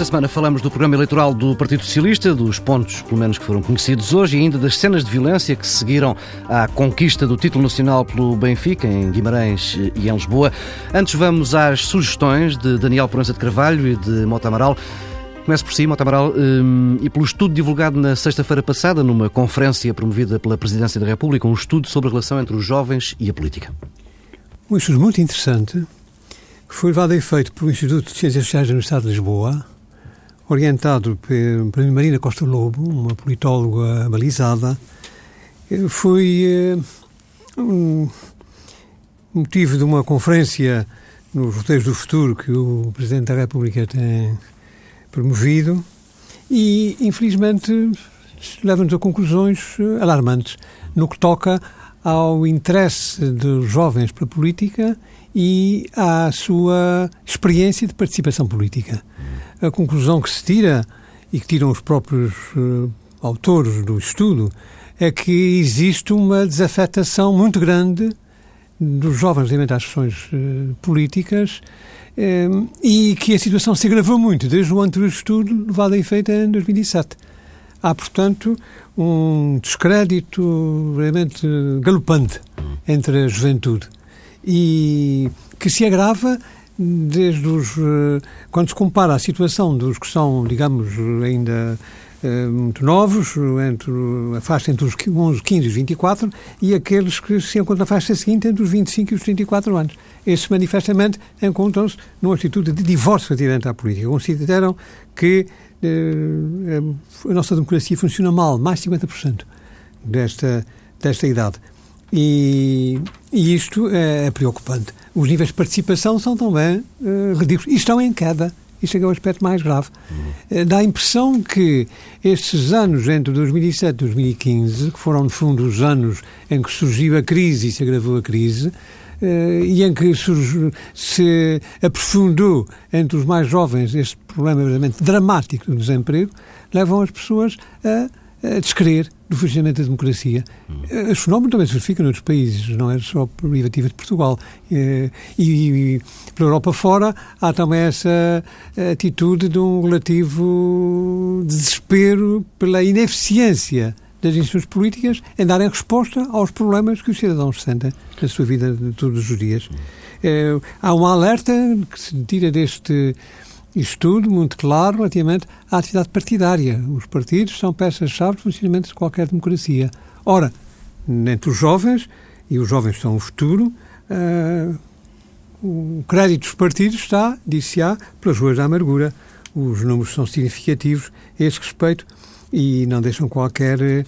Esta semana falamos do programa eleitoral do Partido Socialista, dos pontos, pelo menos, que foram conhecidos hoje e ainda das cenas de violência que seguiram à conquista do título nacional pelo Benfica, em Guimarães e em Lisboa. Antes vamos às sugestões de Daniel Proença de Carvalho e de Mota Amaral. Começo por si, Mota Amaral, hum, e pelo estudo divulgado na sexta-feira passada, numa conferência promovida pela Presidência da República, um estudo sobre a relação entre os jovens e a política. Um estudo muito interessante, que foi levado a efeito pelo Instituto de Ciências Sociais da Universidade de Lisboa, orientado por Marina Costa Lobo, uma politóloga balizada, foi eh, um motivo de uma conferência nos Roteiros do Futuro que o Presidente da República tem promovido e, infelizmente, leva-nos a conclusões eh, alarmantes no que toca ao interesse dos jovens pela política e à sua experiência de participação política. A conclusão que se tira, e que tiram os próprios uh, autores do estudo, é que existe uma desafetação muito grande dos jovens relativamente às questões uh, políticas uh, e que a situação se agravou muito desde o anterior estudo levado a efeito em 2007. Há, portanto, um descrédito realmente galopante entre a juventude e que se agrava desde os eh, quando se compara a situação dos que são, digamos, ainda eh, muito novos, entre a faixa entre os 11, 15 e os 24, e aqueles que se encontram na faixa seguinte entre os 25 e os 34 anos. Esses manifestamente encontram-se numa atitude de divórcio relativamente à política. Consideram que eh, a nossa democracia funciona mal, mais de 50% desta, desta idade. E, e isto é, é, preocupante. Os níveis de participação são também uh, ridículos e estão em queda. Isto é, é o aspecto mais grave. Uhum. Dá a impressão que estes anos entre 2007 e 2015, que foram, no fundo, os anos em que surgiu a crise e se agravou a crise, uh, e em que surgiu, se aprofundou entre os mais jovens este problema verdadeiramente dramático do desemprego, levam as pessoas a a descrer do funcionamento da democracia. Hum. Os fenómenos também se verificam noutros países, não é só prerrogativa de Portugal. E, e, pela Europa fora há também essa atitude de um relativo desespero pela ineficiência das instituições políticas em darem resposta aos problemas que os cidadãos sentem na sua vida de todos os dias. É, há um alerta que se tira deste estudo muito claro relativamente à atividade partidária. Os partidos são peças-chave do funcionamento de qualquer democracia. Ora, entre os jovens, e os jovens são o futuro, uh, o crédito dos partidos está, disse-á, pelas ruas da amargura. Os números são significativos a esse respeito e não deixam qualquer eh,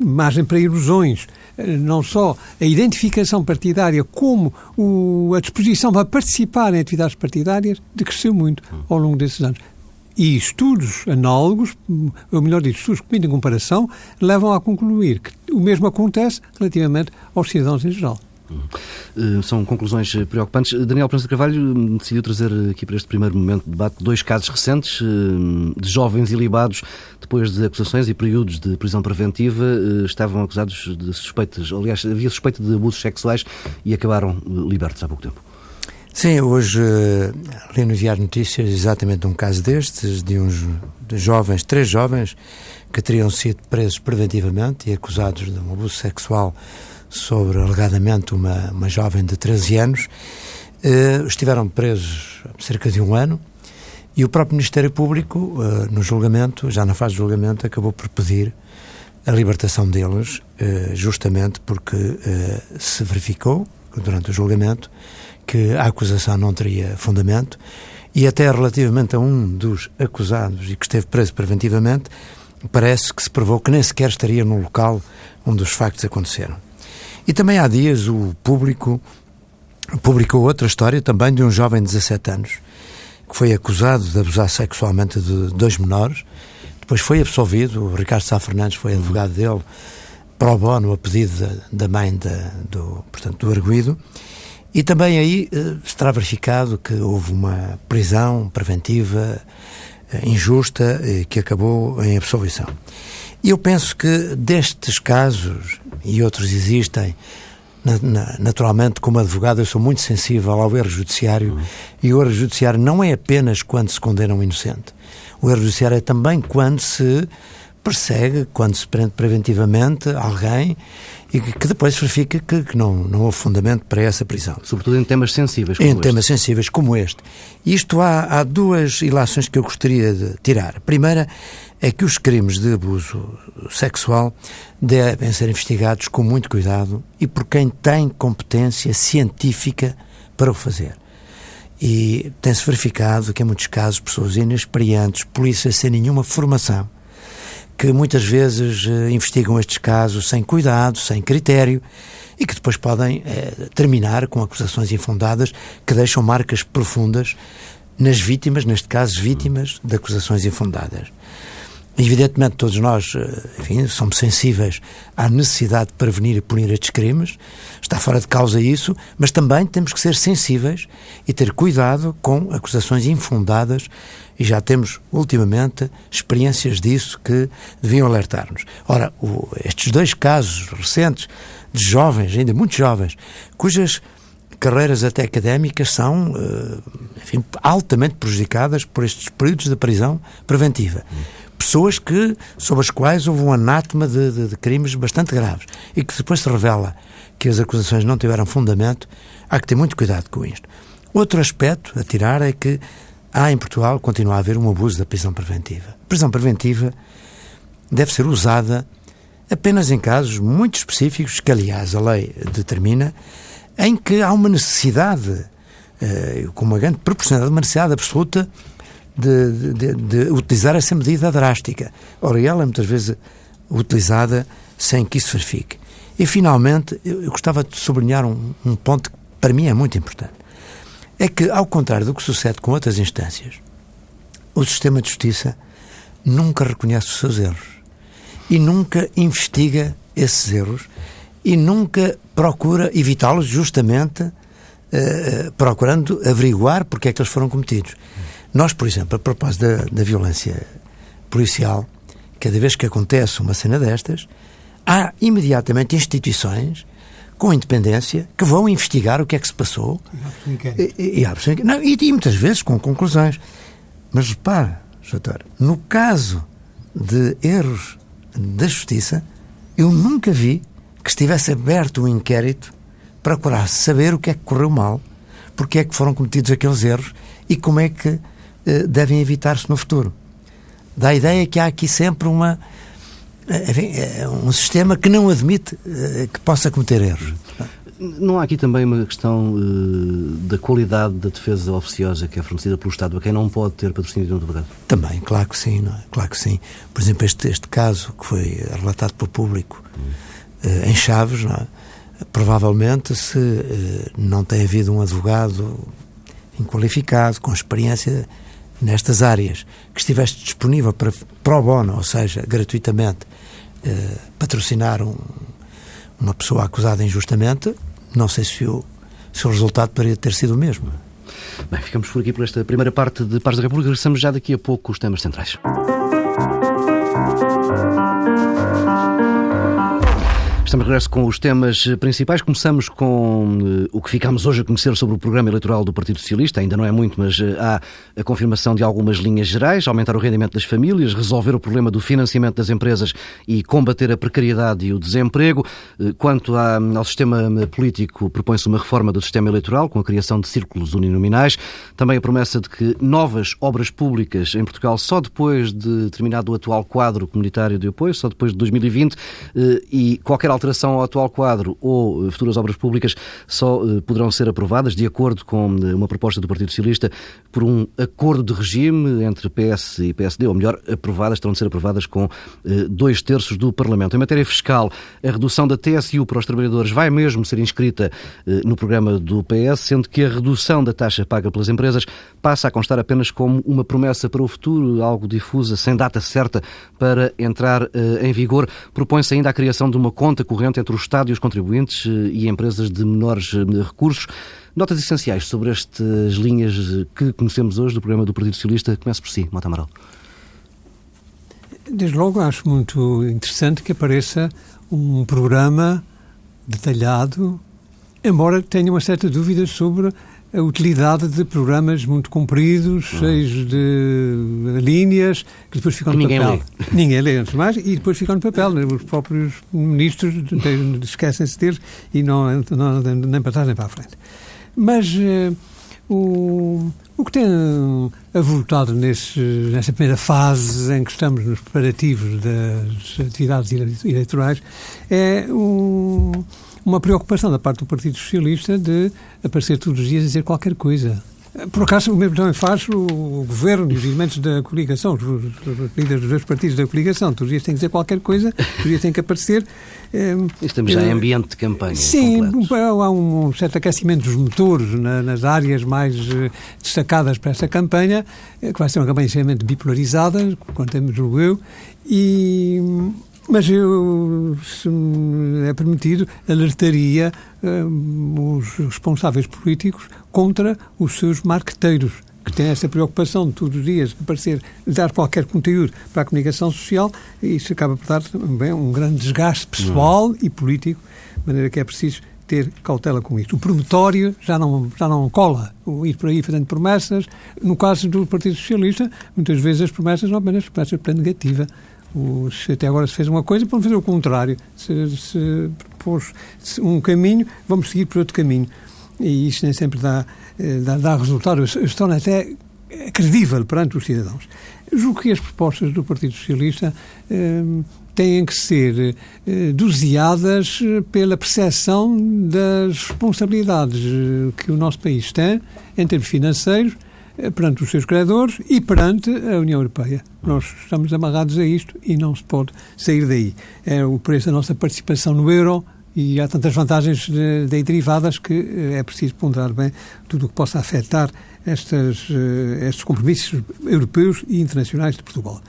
margem para ilusões. Eh, não só a identificação partidária, como o, a disposição para participar em atividades partidárias, decresceu muito ao longo desses anos. E estudos análogos, ou melhor dito, estudos que permitem comparação, levam a concluir que o mesmo acontece relativamente aos cidadãos em geral. Eh, são conclusões preocupantes. Daniel Prensa Carvalho hum, decidiu trazer aqui para este primeiro momento de debate dois casos recentes hum, de jovens ilibados depois de acusações e períodos de prisão preventiva. Eh, estavam acusados de suspeitas, aliás, havia suspeita de abusos sexuais e acabaram libertos há pouco tempo. Sim, hoje li no Diário Notícias exatamente um caso destes, de uns jovens, três jovens, que teriam sido presos preventivamente e acusados de um abuso sexual sobre alegadamente uma, uma jovem de 13 anos. Uh, estiveram presos cerca de um ano e o próprio Ministério Público, uh, no julgamento, já na fase de julgamento, acabou por pedir a libertação deles, uh, justamente porque se verificou, durante o julgamento, que a acusação não teria fundamento e até relativamente a um dos acusados e que esteve preso preventivamente, parece que se provou que nem sequer estaria no local onde os factos aconteceram. E também há dias o público publicou outra história também de um jovem de 17 anos que foi acusado de abusar sexualmente de dois menores. Depois foi absolvido. O Ricardo Sá Fernandes foi advogado dele pro bono a pedido da, mãe da, do, portanto, do arguído. E também aí eh, se terá verificado que houve uma prisão preventiva eh, injusta eh, que acabou em absolvição. E eu penso que destes casos, e outros existem, Na, na, naturalmente, como advogado, eu sou muito sensível ao erro judiciário uhum. e o erro judiciário não é apenas quando se condena um inocente. O erro judiciário é também quando se persegue, quando se prende preventivamente alguém e que, depois verifica que, que, não, não houve fundamento para essa prisão. Sobretudo em temas sensíveis como em este. temas sensíveis como este. Isto há, há duas ilações que eu gostaria de tirar. A primeira é que os crimes de abuso sexual devem ser investigados com muito cuidado e por quem tem competência científica para o fazer. E tem-se verificado que, em muitos casos, pessoas inexperientes, polícias sem nenhuma formação, que muitas vezes eh, investigam estes casos sem cuidado, sem critério e que depois podem eh, terminar com acusações infundadas que deixam marcas profundas nas vítimas, neste caso, vítimas de acusações infundadas. Evidentemente, todos nós eh, enfim, somos sensíveis à necessidade de prevenir e punir estes crimes, está fora de causa isso, mas também temos que ser sensíveis e ter cuidado com acusações infundadas, e já temos, ultimamente, experiências disso que deviam alertar-nos. Ora, o, estes dois casos recentes de jovens, ainda muito jovens, cujas carreiras até académicas são, eh, enfim, altamente prejudicadas por estes períodos de prisão preventiva pessoas que, sobre as quais houve um anátema de, de, de, crimes bastante graves e que depois se revela que as acusações não tiveram fundamento, há que ter muito cuidado com isto. Outro aspecto a tirar é que há em Portugal, continua a haver um abuso da prisão preventiva. A prisão preventiva deve ser usada apenas em casos muito específicos, que aliás a lei determina, em que há uma necessidade, eh, com uma grande proporcionalidade, uma necessidade absoluta de, de, de, utilizar essa medida drástica. Ora, ela é muitas vezes utilizada sem que isso verifique. E, finalmente, eu, gostava de sublinhar um, um ponto que para mim é muito importante. É que, ao contrário do que sucede com outras instâncias, o sistema de justiça nunca reconhece os seus erros e nunca investiga esses erros e nunca procura evitá-los justamente uh, procurando averiguar porque é que eles foram cometidos. Nós, por exemplo, a propósito da, da violência policial, cada vez que acontece uma cena destas, há imediatamente instituições com independência que vão investigar o que é que se passou e, e, e, não, e, e muitas vezes com conclusões. Mas repare, doutor, no caso de erros da justiça, eu nunca vi que estivesse aberto um inquérito para procurar saber o que é que correu mal, porque é que foram cometidos aqueles erros e como é que devem evitar-se no futuro. Dá a ideia que há aqui sempre uma, eh, enfim, eh, um sistema que não admite que possa cometer erros. Não há aqui também uma questão uh, da qualidade da defesa oficiosa que é fornecida pelo Estado a quem não pode ter patrocínio de um advogado? Também, claro que sim, é? claro que sim. Por exemplo, este, este caso que foi relatado pelo público uh, em Chaves, não é? provavelmente se uh, não tem havido um advogado inqualificado, com experiência nestas áreas, que estiveste disponível para pro bono, ou seja, gratuitamente, eh, patrocinar um, uma pessoa acusada injustamente, não sei se o, se o resultado poderia ter sido o mesmo. Bem, ficamos por aqui por esta primeira parte de Pares da República. Regressamos já daqui a pouco com os temas centrais. Estamos de regresso com os temas principais. Começamos com uh, o que ficámos hoje a conhecer sobre o programa eleitoral do Partido Socialista. Ainda não é muito, mas uh, há a confirmação de algumas linhas gerais: aumentar o rendimento das famílias, resolver o problema do financiamento das empresas e combater a precariedade e o desemprego. Quanto ao sistema político, propõe-se uma reforma do sistema eleitoral com a criação de círculos uninominais. Também a promessa de que novas obras públicas em Portugal só depois de terminado o atual quadro comunitário de apoio, só depois de 2020, e qualquer ao atual quadro ou eh, futuras obras públicas só eh, poderão ser aprovadas, de acordo com eh, uma proposta do Partido Socialista, por um acordo de regime entre PS e PSD, ou melhor, aprovadas, terão de ser aprovadas com dois terços do Parlamento. Em matéria fiscal, a redução da TSU para os trabalhadores vai mesmo ser inscrita no programa do PS, sendo que a redução da taxa paga pelas empresas passa a constar apenas como uma promessa para o futuro, algo difusa, sem data certa para entrar em vigor. Propõe-se ainda a criação de uma conta corrente entre o Estado e os contribuintes eh, e empresas de menores eh, recursos. Notas essenciais sobre estas linhas eh, que conhecemos hoje do programa do Partido Socialista. Começo por si, Mota Amaral. Desde logo acho muito interessante que apareça um programa detalhado, embora tenha uma certa dúvida sobre a utilidade de programas muito compridos, uhum. cheios de linhas, que depois ficam no ninguém papel. Lê. Ninguém lê, antes mais, e depois ficam no papel. Né? Os próprios ministros esquecem-se deles e não, não, nem para trás nem para a frente. Mas uh, o, o que tem avultado nesse, nessa primeira fase em que estamos nos preparativos das atividades eleitorais é um uma preocupação da parte do Partido Socialista de aparecer todos os dias a dizer qualquer coisa. Por acaso, o mesmo também faz o governo e os elementos da coligação, os, os líderes dos dois partidos da coligação. Todos os dias têm que dizer qualquer coisa, todos os dias têm que aparecer. Ehm, Estamos já em eh, ambiente de campanha. Sim, há um certo aquecimento dos motores na, nas áreas mais uh, destacadas para esta campanha, eh, que vai ser uma campanha extremamente bipolarizada, quanto julgo eu, e mas eu, se é permitido, alertaria uh, os responsáveis políticos contra os seus marqueteiros, que têm essa preocupação de todos os dias aparecer, dar qualquer conteúdo para a comunicação social, e isso acaba por dar também um grande desgaste pessoal uhum. e político, de maneira que é preciso ter cautela com isto. O promotório já não, já não cola, o ir por aí fazendo promessas. No caso do Partido Socialista, muitas vezes as promessas não apenas promessas para negativa, se até agora se fez uma coisa, vamos fazer o contrário. Se, se propôs um caminho, vamos seguir por outro caminho. E isso nem sempre dá, eh, dá, dá resultado. Se torna até credível perante os cidadãos. Julgo que as propostas do Partido Socialista eh, têm que ser eh, doseadas pela percepção das responsabilidades eh, que o nosso país tem em termos financeiros perante os seus credores e perante a União Europeia. Nós estamos amarrados a isto e não se pode sair daí. É o preço da nossa participação no euro e há tantas vantagens daí derivadas que eh, é preciso ponderar bem tudo o que possa afetar estas, eh, estes compromissos europeus e internacionais de Portugal.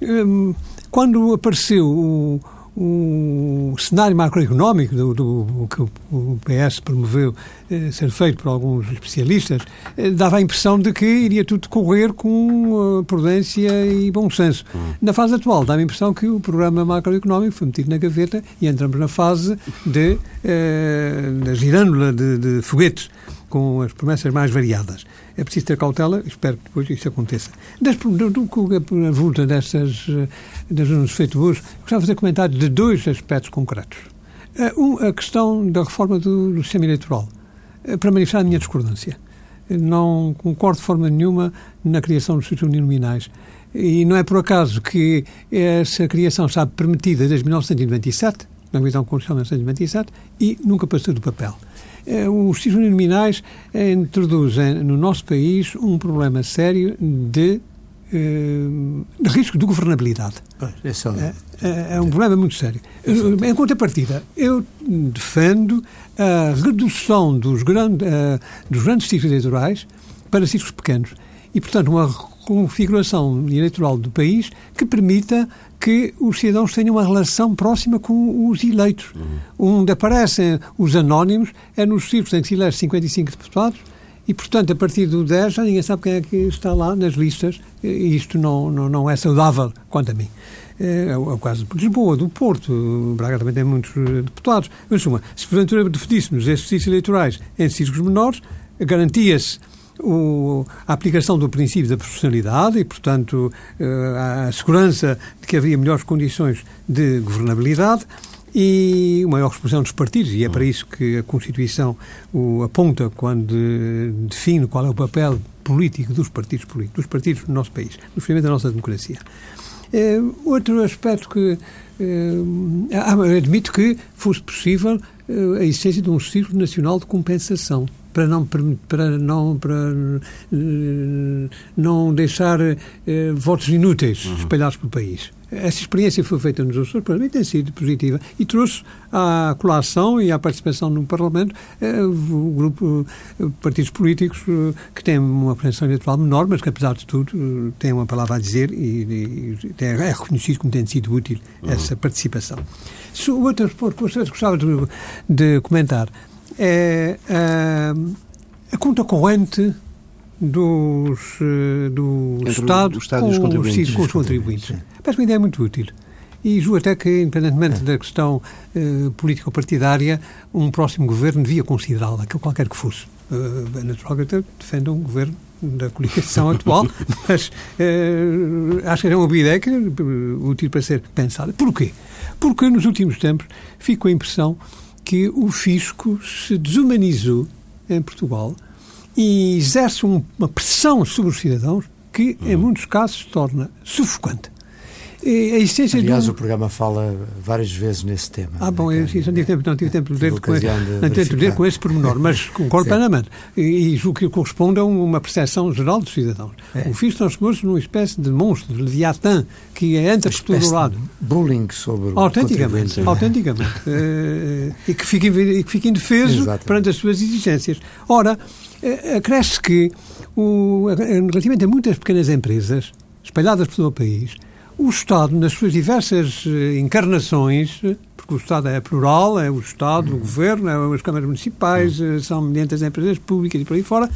Hum, quando apareceu o o cenário macroeconómico do, do, que o PS promoveu eh, ser feito por alguns especialistas eh, dava a impressão de que iria tudo correr com uh, prudência e bom senso. Uhum. Na fase atual, dá a impressão que o programa macroeconómico foi metido na gaveta e entramos na fase de, eh, da girândola de, de foguetes com as promessas mais variadas. É preciso ter cautela, espero que depois isso aconteça. Das, do, do, a volta dessas, eh, das nos feito hoje, gostava de fazer comentário de dois aspectos concretos. Eh, um, a questão da reforma do, do sistema eleitoral, eh, para manifestar a minha discordância. Não concordo de forma nenhuma na criação dos títulos nominais. E não é por acaso que essa criação está permitida desde 1997, na Comissão Constitucional de 1997, e nunca passou do papel. Eh, os nominais eh, introduzem no nosso país um problema sério de, eh, de risco de governabilidade. É, é, é, um problema muito sério. Em contrapartida, eu defendo a redução dos, grande, dos grandes ciclos eleitorais para ciclos pequenos. E, portanto, uma configuração eleitoral do país que permita que os cidadãos tenham uma relação próxima com os eleitos. Uhum. Onde aparecem os anónimos é nos círculos em que se elege 55 deputados e, portanto, a partir do 10 já ninguém sabe quem é que está lá nas listas e isto não, não, não é saudável, quanto a mim. É, é o caso de Lisboa, do Porto, Braga também tem muitos eh, deputados. Mas, uma, se porventura definíssemos estes círculos eleitorais em círculos menores, garantia-se o, a aplicação do princípio da proporcionalidade e, portanto, eh, a segurança de que havia melhores condições de governabilidade e uma maior exposição dos partidos, e é para isso que a Constituição o aponta quando define qual é o papel político dos partidos políticos, dos partidos do nosso país, no fundamento da nossa democracia. É, outro aspecto que é, admito que fosse possível a existência de um Círculo Nacional de Compensação para não para não para eh, não deixar eh, votos inúteis uhum. espalhados pelo país. Essa experiência foi feita nos Açores, para mim tem sido positiva e trouxe à colação e à participação no Parlamento eh, o grupo eh, partidos políticos que têm uma presença eleitoral menor, mas que apesar de tudo têm uma palavra a dizer e, e é reconhecido como tendo sido útil uhum. essa participação. Se o outro aspecto que gostava de, de comentar é a, a conta corrente dos, do Estado do Estado com, os contribuintes. com os contribuintes. Parece uma ideia muito útil. E julgo até que, independentemente da questão uh, político-partidária, um próximo governo devia considerá-la, qualquer que fosse. Uh, é que eu defenda um governo da coligação atual, mas uh, acho que era uma boa ideia que, útil para ser pensada. Porquê? Porque nos últimos tempos ficou a impressão que o fisco se desumanizou em Portugal e exerce um, uma pressão sobre os cidadãos que, em uhum. muitos casos, se torna sufocante. A essência Aliás, do... o programa fala várias vezes nesse tema. Ah, bom, eu, não tive tempo, não tive tempo de ler com, de com esse pormenor, mas concordo plenamente. E, e o que corresponde a uma percepção geral dos cidadãos. É. O FIS transformou-se numa espécie de monstro, de leviatã, que entra por todo o lado. bullying sobre Autenticamente, autenticamente. uh, e, que fica, e que fica indefeso Exatamente. perante as suas exigências. Ora, uh, acresce que, o, relativamente a muitas pequenas empresas, espalhadas por todo o país, o Estado, nas suas diversas eh, encarnações, eh, porque o Estado é plural, é o Estado, o Governo, é as câmaras municipais, eh, são mediante as empresas públicas e por aí fora,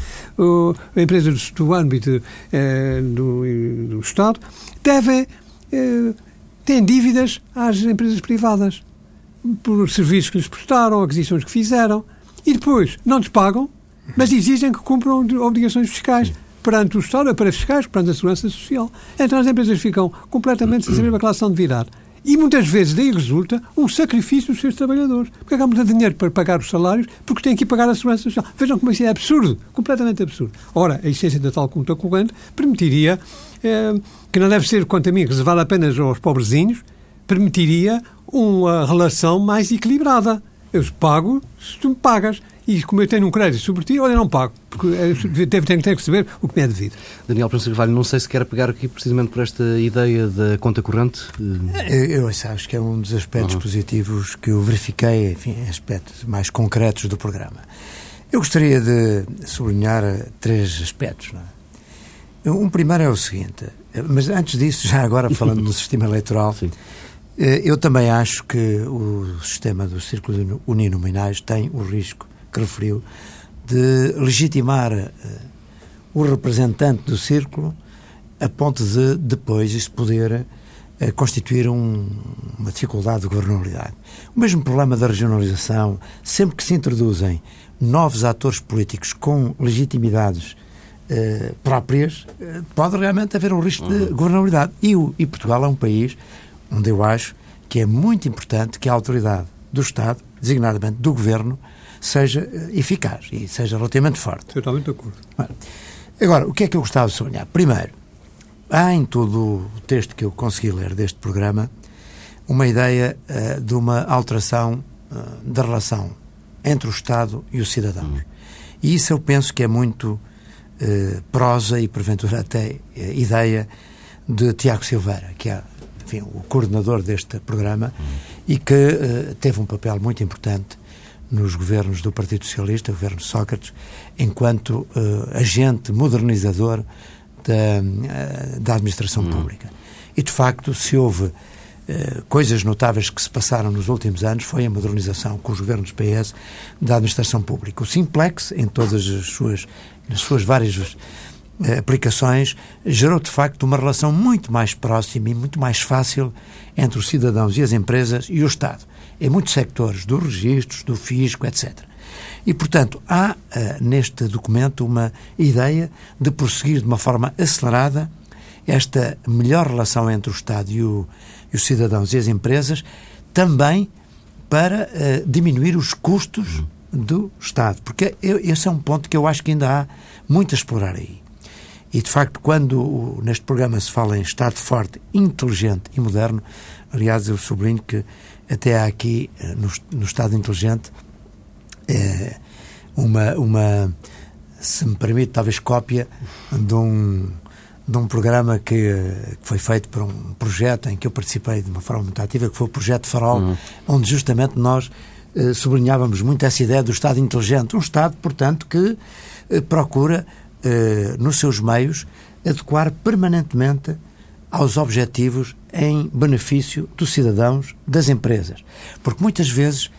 a empresas do âmbito do, do, Estado, têm dívidas às empresas privadas por serviços que lhes prestaram, aquisições que fizeram, e depois não lhes pagam, mas exigem que cumpram obrigações fiscais perante o Estado, para fiscais, perante a segurança social. Então as empresas ficam completamente sem saber a classe de virar. E muitas vezes daí resulta um sacrifício dos seus trabalhadores. Porque há muito dinheiro para pagar os salários, porque têm que pagar a segurança social. Vejam como isso é absurdo, completamente absurdo. Ora, a essência da tal conta corrente permitiria, eh, que não deve ser, quanto a mim, reservada apenas aos pobrezinhos, permitiria uma relação mais equilibrada. Eu pago se tu me pagas. E como eu tenho um crédito sobre ti, olha, não pago, porque tenho, tenho, tenho que saber o que me é devido. Daniel Prensa Carvalho, não sei se quer pegar aqui precisamente por esta ideia da conta corrente. Eu, eu acho que é um dos aspectos uhum. positivos que eu verifiquei, enfim, aspectos mais concretos do programa. Eu gostaria de sublinhar três aspectos. É? Um primeiro é o seguinte, mas antes disso, já agora falando do sistema eleitoral, Sim. Eh, eu também acho que o sistema dos círculos uninominais tem o risco que referiu, de legitimar uh, o representante do círculo a ponto de depois isso poder uh, constituir um, uma dificuldade de governabilidade. O mesmo problema da regionalização, sempre que se introduzem novos atores políticos com legitimidades uh, próprias, pode realmente haver um risco de uhum. governabilidade. E, o, e Portugal é um país onde eu acho que é muito importante que a autoridade do Estado, designadamente do Governo, seja eh, eficaz e seja relativamente forte. Totalmente de acordo. Agora, o que é que eu gostava de sublinhar? Primeiro, há em todo o texto que eu consegui ler deste programa uma ideia uh, de uma alteração uh, da relação entre o Estado e os cidadãos. Uhum. E isso eu penso que é muito uh, prosa e, porventura, até ideia de Tiago Silveira, que é enfim, o coordenador deste programa uhum. e que teve um papel muito importante nos governos do Partido Socialista, o governo Sócrates, enquanto uh, agente modernizador da, uh, da administração hum. pública. E, de facto, se houve uh, coisas notáveis que se passaram nos últimos anos, foi a modernização com os governos PS da administração pública. O Simplex, em todas as suas, nas suas várias aplicações, gerou, de facto, uma relação muito mais próxima e muito mais fácil entre os cidadãos e as empresas e o Estado em muitos sectores, dos registros, do fisco, etc. E, portanto, há uh, neste documento uma ideia de prosseguir de uma forma acelerada esta melhor relação entre o Estado e, o, e os cidadãos e as empresas, também para uh, diminuir os custos do Estado. Porque eu, esse é um ponto que eu acho que ainda há muito a explorar aí. E, de facto, quando neste programa se fala em Estado forte, inteligente e moderno, aliás, eu sublinho que até há aqui, eh, no, no Estado Inteligente, é, uma, uma, se me permite, talvez cópia de um, de um programa que, que, foi feito por um projeto em que eu participei de uma forma muito ativa, que foi o Projeto Farol, uhum. onde justamente nós eh, sublinhávamos muito essa ideia do Estado inteligente. Um Estado, portanto, que eh, procura, eh, nos seus meios, adequar permanentemente aos objetivos em benefício dos cidadãos, das empresas. Porque muitas vezes,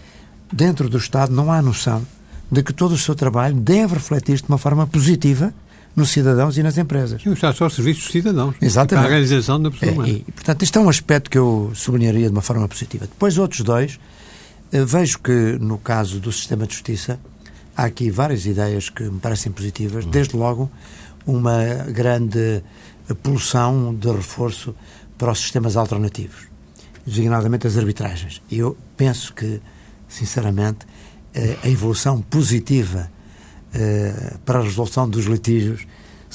dentro do Estado, não há noção de que todo o seu trabalho deve refletir-se de uma forma positiva nos cidadãos e nas empresas. E o Estado só serviços dos cidadãos. Exatamente. Para a realização da pessoa É, humana. e, portanto, isto é um aspecto que eu sublinharia de uma forma positiva. Depois, outros dois, eh, vejo que no caso do sistema de justiça há aqui várias ideias que me parecem positivas. Desde logo, uma grande pulsão de reforço para os sistemas alternativos, designadamente as arbitragens. E eu penso que, sinceramente, eh, a evolução positiva eh, para a resolução dos litígios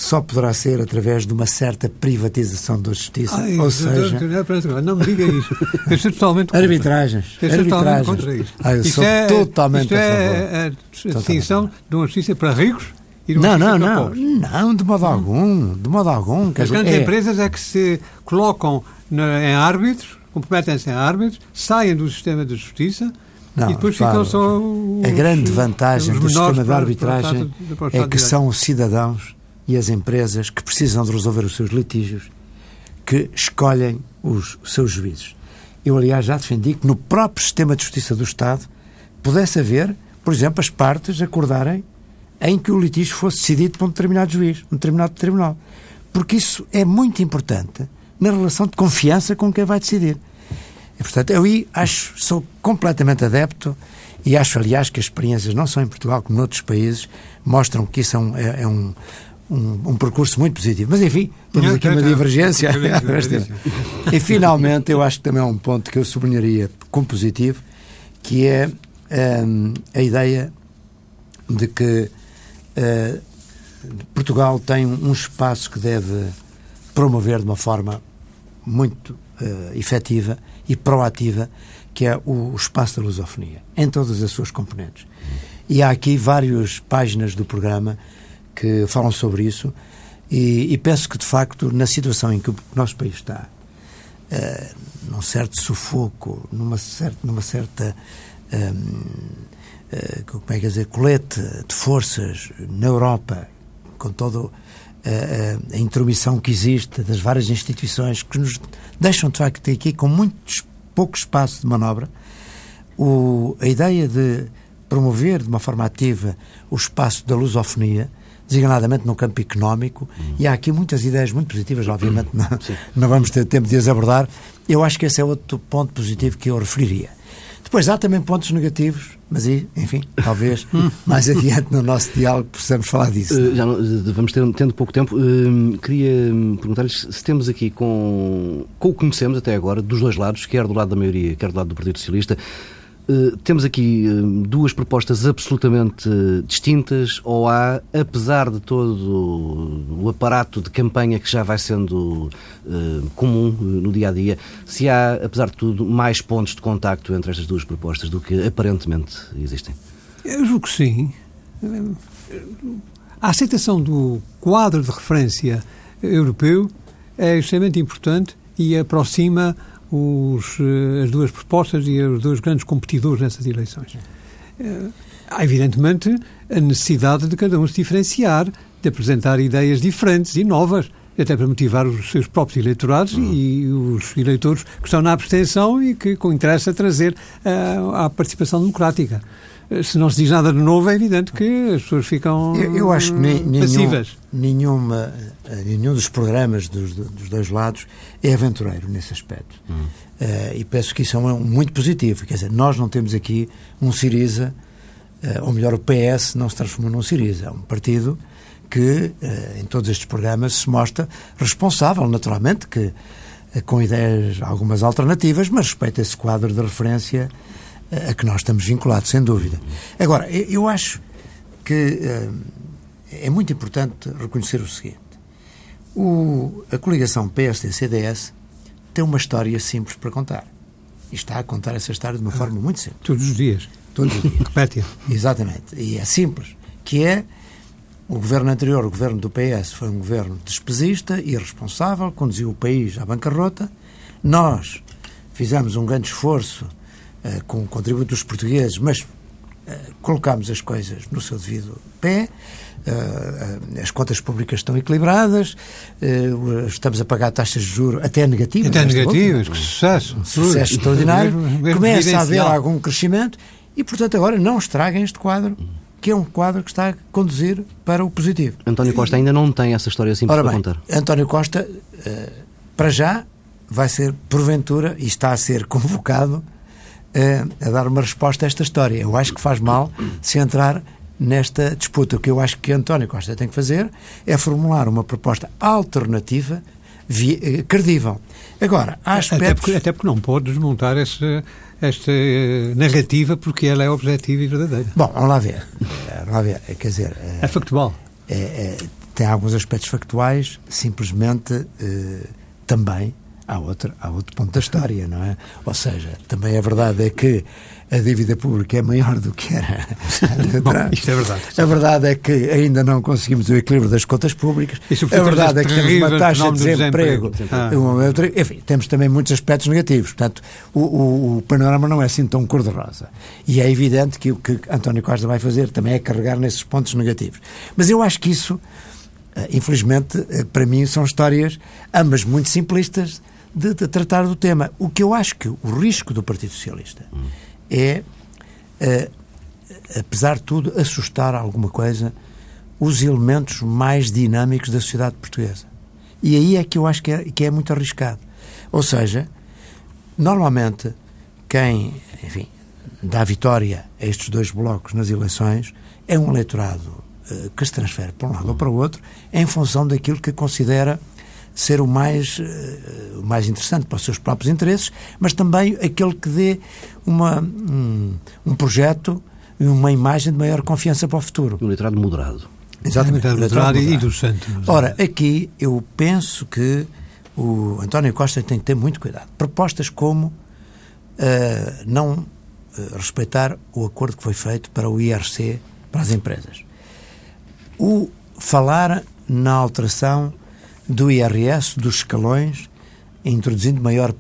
só poderá ser através de uma certa privatização da justiça. Ai, Ou eu- seja, eu- não me diga isso. Eu estou totalmente contra. arbitragens. Eu estou totalmente arbitragens. contra isso. Ah, eu Isto sou é, totalmente isto a é favor. a, a distinção de uma justiça para ricos e de uma Não, não, justiça para não. pobres. Não, de modo algum. De modo algum. As dizer, grandes é- empresas é que se colocam na- em árbitros, comprometem-se em árbitros, saem do sistema de justiça Não, e depois repara, ficam só os, A grande vantagem do sistema de para- arbitragem para para o é que são os cidadãos e as empresas que precisam de resolver os seus litígios que escolhem os seus juízes. Eu, aliás, já defendi que no próprio sistema de justiça do Estado pudesse haver, por exemplo, as partes acordarem em que o litígio fosse decidido por um determinado juiz, um determinado tribunal. Porque isso é muito importante na relação de confiança com quem vai decidir. E, portanto, eu acho, sou completamente adepto e acho, aliás, que as experiências, não só em Portugal como noutros países, mostram que isso é um, é, é um, um, um percurso muito positivo. Mas, enfim, temos aqui uma divergência. E, finalmente, eu acho que também é um ponto que eu sublinharia como positivo, que é hum, a ideia de que eh, Portugal tem um espaço que deve promover de uma forma muito eh, efetiva e proativa, que é o, o espaço da lusofonia, em todas as suas componentes. E há aqui várias páginas do programa que falam sobre isso, e, e penso que, de facto, na situação em que o nosso país está, eh, num certo sufoco, numa certa, numa certa hum, eh, como é que dizer, colete de forças na Europa, com toda eh, a, a intromissão que existe das várias instituições que nos deixam, de facto, aqui com muito pouco espaço de manobra, o, a ideia de promover de uma forma ativa o espaço da lusofonia, designadamente no campo económico, e há aqui muitas ideias muito positivas, obviamente não, não vamos ter tempo de as abordar. Eu acho que esse é outro ponto positivo que eu referiria. Depois há também pontos negativos, mas aí, enfim, talvez mais adiante no nosso diálogo possamos falar disso. Eh, já não- eh, vamos ter, tendo pouco tempo. eh, queria hum, perguntar-lhes se temos aqui com, com o que conhecemos até agora, dos dois lados, quer do lado da maioria, quer do lado do Partido Socialista, eh, temos aqui hum, duas propostas absolutamente eh, distintas, ou há, apesar de todo o aparato de campanha que já vai sendo eh, comum eh, no dia a dia, se há, apesar de tudo, mais pontos de contacto entre estas duas propostas do que aparentemente existem? Eu julgo que sim. A aceitação do quadro de referência europeu é extremamente importante e aproxima os, eh, as duas propostas e os dois grandes competidores nessas eleições. Eh, Há, evidentemente, a necessidade de cada um se diferenciar, de apresentar ideias diferentes e novas, até para motivar os seus próprios eleitorados e os eleitores que estão na abstenção e que com interesse a trazer ah, à participação democrática. Se não se diz nada de novo, é evidente que as pessoas ficam Eu, eu acho que nem- nenhum, passivas. nenhuma, eh, nenhum dos programas dos, dos dois lados é aventureiro nesse aspecto. Eh, e penso que isso é um, muito positivo. Quer dizer, nós não temos aqui um Siriza, eh, ou melhor, o PS não se transformou num Siriza. É um partido que, eh, em todos estes programas, se mostra responsável, naturalmente, que com ideias algumas alternativas, mas respeita esse quadro de referência a que nós estamos vinculados, sem dúvida. Agora, eu, acho que eh, é muito importante reconhecer o seguinte. O, a coligação PSD-CDS tem uma história simples para contar. E está a contar essa história de uma forma muito simples. Todos os dias. Todos os dias. Repete-a. Exatamente. E é simples. Que é o governo anterior, o governo do PS, foi um governo despesista, irresponsável, conduziu o país à bancarrota. Nós fizemos um grande esforço com o contributo dos portugueses, mas eh, colocámos as coisas no seu devido pé. eh, eh, as contas públicas estão equilibradas, eh, estamos a pagar taxas de juros até negativas. Até negativas, que sucesso. sucesso extraordinário, começa a haver algum crescimento e, portanto, agora não estraguem este quadro que é um quadro que está a conduzir para o positivo. António Costa ainda não tem essa história simples Ora para bem, contar. António Costa, para já, vai ser, porventura, e está a ser convocado uh, a dar uma resposta a esta história. Eu acho que faz mal se entrar nesta disputa. O que eu acho que António Costa tem que fazer é formular uma proposta alternativa via, credível. Agora, há aspectos... Até porque, até porque não pode desmontar essa, esta uh, narrativa porque ela é objetiva e verdadeira. Bom, vamos lá ver. Vamos lá ver. Quer dizer... É factual. É, é, tem alguns aspectos factuais, simplesmente também há outro, há outro ponto da história, não é? Ou seja, também a verdade é que a dívida pública é maior do que era. Bom, isto é verdade. A verdade é que ainda não conseguimos o equilíbrio das contas públicas. A verdade é que temos uma taxa de desemprego. Ah. Enfim, temos também muitos aspectos negativos. Portanto, o, o, o panorama não é assim tão cor-de-rosa. E é evidente que o que António Costa vai fazer também é carregar nesses pontos negativos. Mas eu acho que isso, eh, infelizmente, eh, para mim, são histórias ambas muito simplistas de, de, tratar do tema. O que eu acho que o risco do Partido Socialista hum. é, uh, apesar de tudo, assustar alguma coisa os elementos mais dinâmicos da sociedade portuguesa. E aí é que eu acho que é, que é muito arriscado. Ou seja, normalmente, quem, enfim, dá vitória a estes dois blocos nas eleições é um eleitorado uh, que se transfere para um lado ou para o outro em função daquilo que considera ser o mais, uh, o mais interessante para os seus próprios interesses, mas também aquele que dê uma, um, um projeto e uma imagem de maior confiança para o futuro. Um eleitorado moderado. Exatamente. Um moderado e do santo. Ora, aqui eu penso que o António Costa tem que ter muito cuidado. Propostas como uh, não uh, respeitar o acordo que foi feito para o IRC para as empresas. O falar na alteração do IRS, dos escalões, introduzindo maior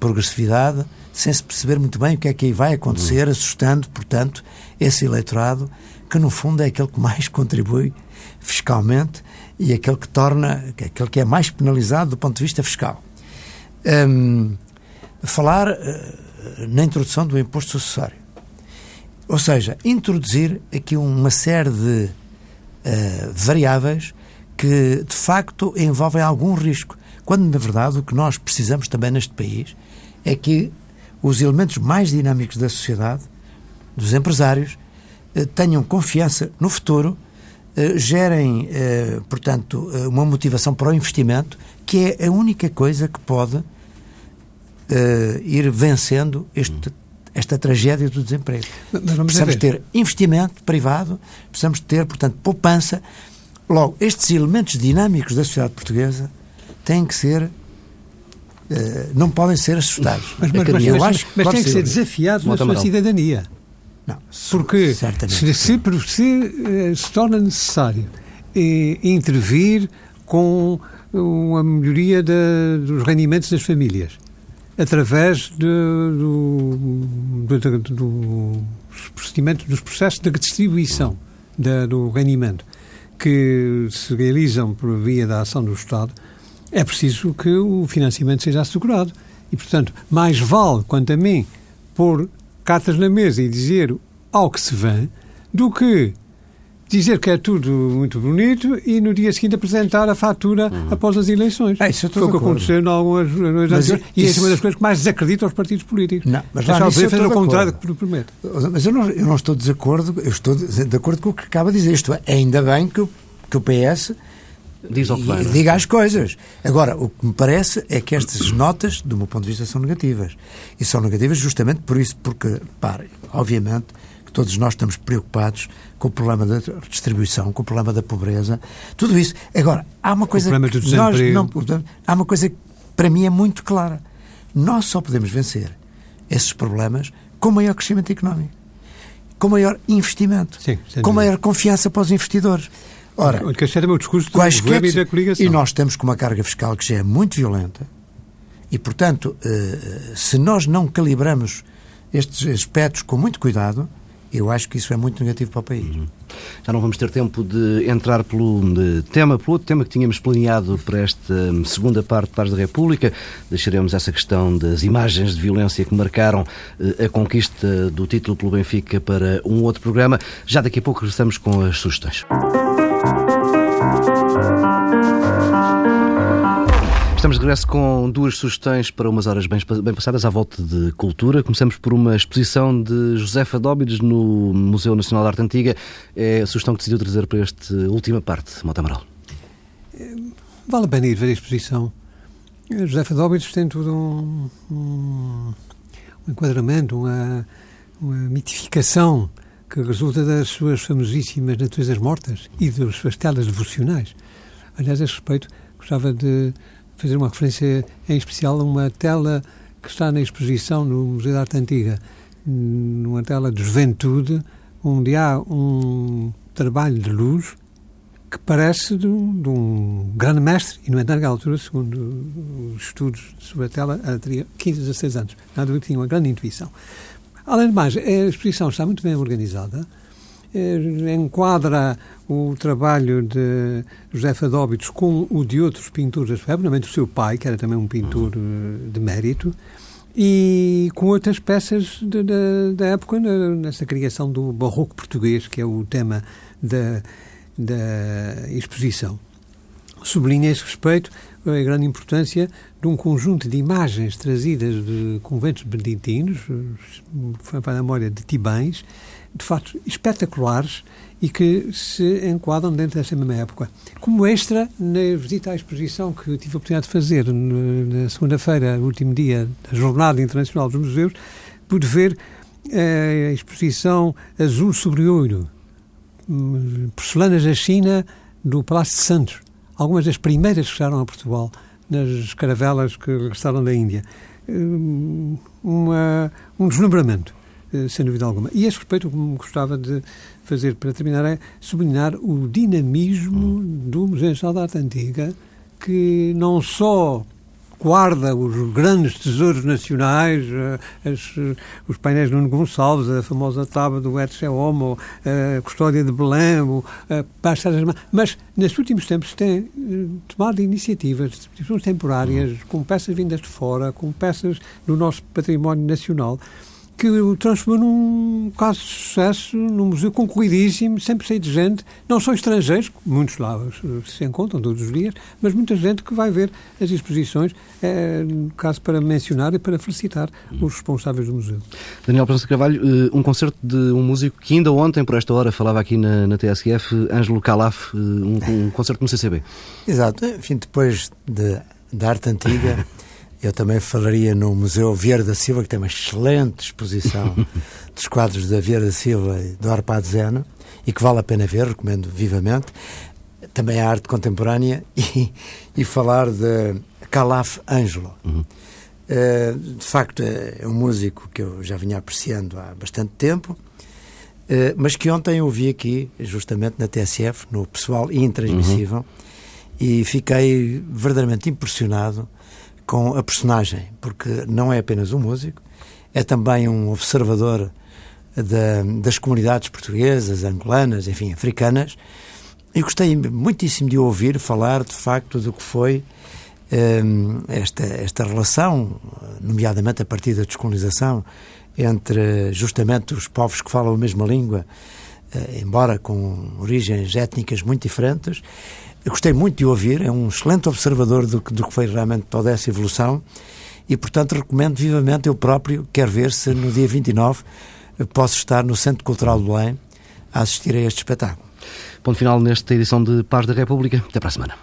progressividade, sem se perceber muito bem o que é que aí vai acontecer, assustando, portanto, esse eleitorado, que no fundo é aquele que mais contribui fiscalmente e aquele que torna, aquele que é mais penalizado do ponto de vista fiscal. Um, falar uh, na introdução do imposto sucessório. Ou seja, introduzir aqui uma série de uh, variáveis que de facto envolvem algum risco. Quando, na verdade, o que nós precisamos também neste país é que os elementos mais dinâmicos da sociedade, dos empresários, eh, tenham confiança no futuro, eh, gerem, eh, portanto, uma motivação para o investimento, que é a única coisa que pode ir vencendo este, esta tragédia do desemprego. Precisamos ter investimento privado, precisamos ter, portanto, poupança Logo, estes elementos dinâmicos da sociedade portuguesa têm que ser. Uh, não podem ser assustados. Mas, mas, mas, mas, mas têm que ser desafiados na sua cidadania. Não, Porque se, se, se, eh, se, torna necessário eh, intervir com uma melhoria dos rendimentos das famílias através de, do, do, do, dos procedimentos, dos processos de distribuição da, do rendimento que se realizam por via da ação do Estado, é preciso que o financiamento seja assegurado. E, portanto, mais vale, quanto a mim, pôr cartas na mesa e dizer ao que se vem, do que dizer que é tudo muito bonito e no dia seguinte apresentar a fatura uhum. após as eleições. É, isso Foi o que aconteceu em algumas noites E isso é uma das coisas que mais desacredita aos partidos políticos. Não, mas lá nisso fazer o contrário do que promete. Mas eu não, eu não estou de acordo, eu estou de acordo com o que acaba de dizer. Isto é, ainda bem que o, que o PS Diz ao que vai, diga as coisas. Agora, o que me parece é que estas notas, do meu ponto de vista, são negativas. E são negativas justamente por isso, porque, pare, obviamente, todos nós estamos preocupados com o problema da distribuição, com o problema da pobreza, tudo isso. Agora, há uma coisa que nós não há uma coisa que para mim é muito clara. Nós só podemos vencer esses problemas com maior crescimento económico, com maior investimento, Sim, com maior confiança para os investidores. Ora, que é o discurso do e da coligação. E nós estamos com uma carga fiscal que já é muito violenta e, portanto, eh, se nós não calibramos estes aspectos com muito cuidado, Eu acho que isso é muito negativo para o país. Uhum. Já não vamos ter tempo de entrar pelo de tema, pelo outro tema que tínhamos planeado para esta hum, segunda parte de Paz da República. Deixaremos essa questão das imagens de violência que marcaram eh, a conquista do título pelo Benfica para um outro programa. Já daqui a pouco regressamos com as sugestões. Estamos de regresso com duas sugestões para umas horas bem, bem passadas à volta de cultura. Começamos por uma exposição de Josefa Dóbides no Museu Nacional de Arte Antiga. É a sugestão que decidiu trazer para esta última parte, Mota Amaral. É, vale a pena ir ver a exposição. Josefa Dóbides tem todo um, um, um enquadramento, uma, uma mitificação que resulta das suas famosíssimas naturezas mortas e das suas telas devocionais. Aliás, a esse respeito, gostava de fazer uma referência em especial a uma tela que está na exposição no Museu da Arte Antiga, numa tela de juventude, onde há um trabalho de luz que parece de um, de um grande mestre, e no entanto, naquela altura, segundo os estudos sobre a tela, ela teria 15, 16 anos. Nada do que tinha uma grande intuição. Além de mais, a exposição está muito bem organizada, eh, enquadra o trabalho de José Fadóbitos com o de outros pintores da sua época, o seu pai, que era também um pintor eh, de mérito, e com outras peças de, de, da época nessa criação do barroco português, que é o tema da, da exposição. Sublinha a esse respeito a grande importância de um conjunto de imagens trazidas de conventos beneditinos, foi para a memória de Tibães, de facto espetaculares e que se enquadram dentro dessa mesma época. Como extra, na visita à exposição que tive a oportunidade de fazer na segunda-feira, último dia da Jornada Internacional dos Museus, pude ver eh, a exposição Azul sobre Ouro, hum, porcelanas da China, do Palácio de Santos. Algumas das primeiras que chegaram a Portugal, nas caravelas que regressaram da Índia. Hum, uma, um deslumbramento sem dúvida alguma. E a esse respeito, o que me gostava de fazer para terminar é sublinhar o dinamismo do Museu Nacional da Arte Antiga, que não só guarda os grandes tesouros nacionais, eh, as, os painéis de Nuno Gonçalves, a famosa tábua do Etche Homo, a custódia de Belém, a Passadas mas nestes últimos tempos tem eh, tomado iniciativas, temporárias, com peças vindas de fora, com peças do nosso património nacional, que o transformou num caso de sucesso, num museu concorridíssimo, sempre cheio de gente, não só estrangeiros, muitos lá se encontram todos os dias, mas muita gente que vai ver as exposições, é, caso para mencionar e para felicitar os responsáveis do museu. Daniel Prensa Carvalho, eh, um concerto de um músico que ainda ontem, por esta hora, falava aqui na, na TSF, Ângelo Calaf, eh, um, um concerto no CCB. Exato, enfim, depois de, da arte antiga... Eu também falaria no Museu Vieira da Silva, que tem uma excelente exposição dos quadros da Vieira da Silva e do Arpado Zeno, e que vale a pena ver, recomendo vivamente. Também a arte contemporânea e, e falar de Calaf Ângelo. Uhum. Uh, de facto, é, um músico que eu já vinha apreciando há bastante tempo, uh, mas que ontem eu vi aqui, justamente na TSF, no pessoal intransmissível, uhum. e fiquei verdadeiramente impressionado com a personagem, porque não é apenas um músico, é também um observador da, das comunidades portuguesas, angolanas, enfim, africanas. E gostei muitíssimo de ouvir falar, de facto, do que foi um, esta, esta relação, nomeadamente a partir da descolonização, entre justamente os povos que falam a mesma língua, uh, embora com origens étnicas muito diferentes, eu gostei muito de ouvir, é um excelente observador do que, do que foi realmente toda essa evolução e, portanto, recomendo vivamente, eu próprio, quero ver se no dia 29 posso estar no Centro Cultural de Belém a assistir a este espetáculo. Ponto final nesta edição de Paz da República. Até para a semana.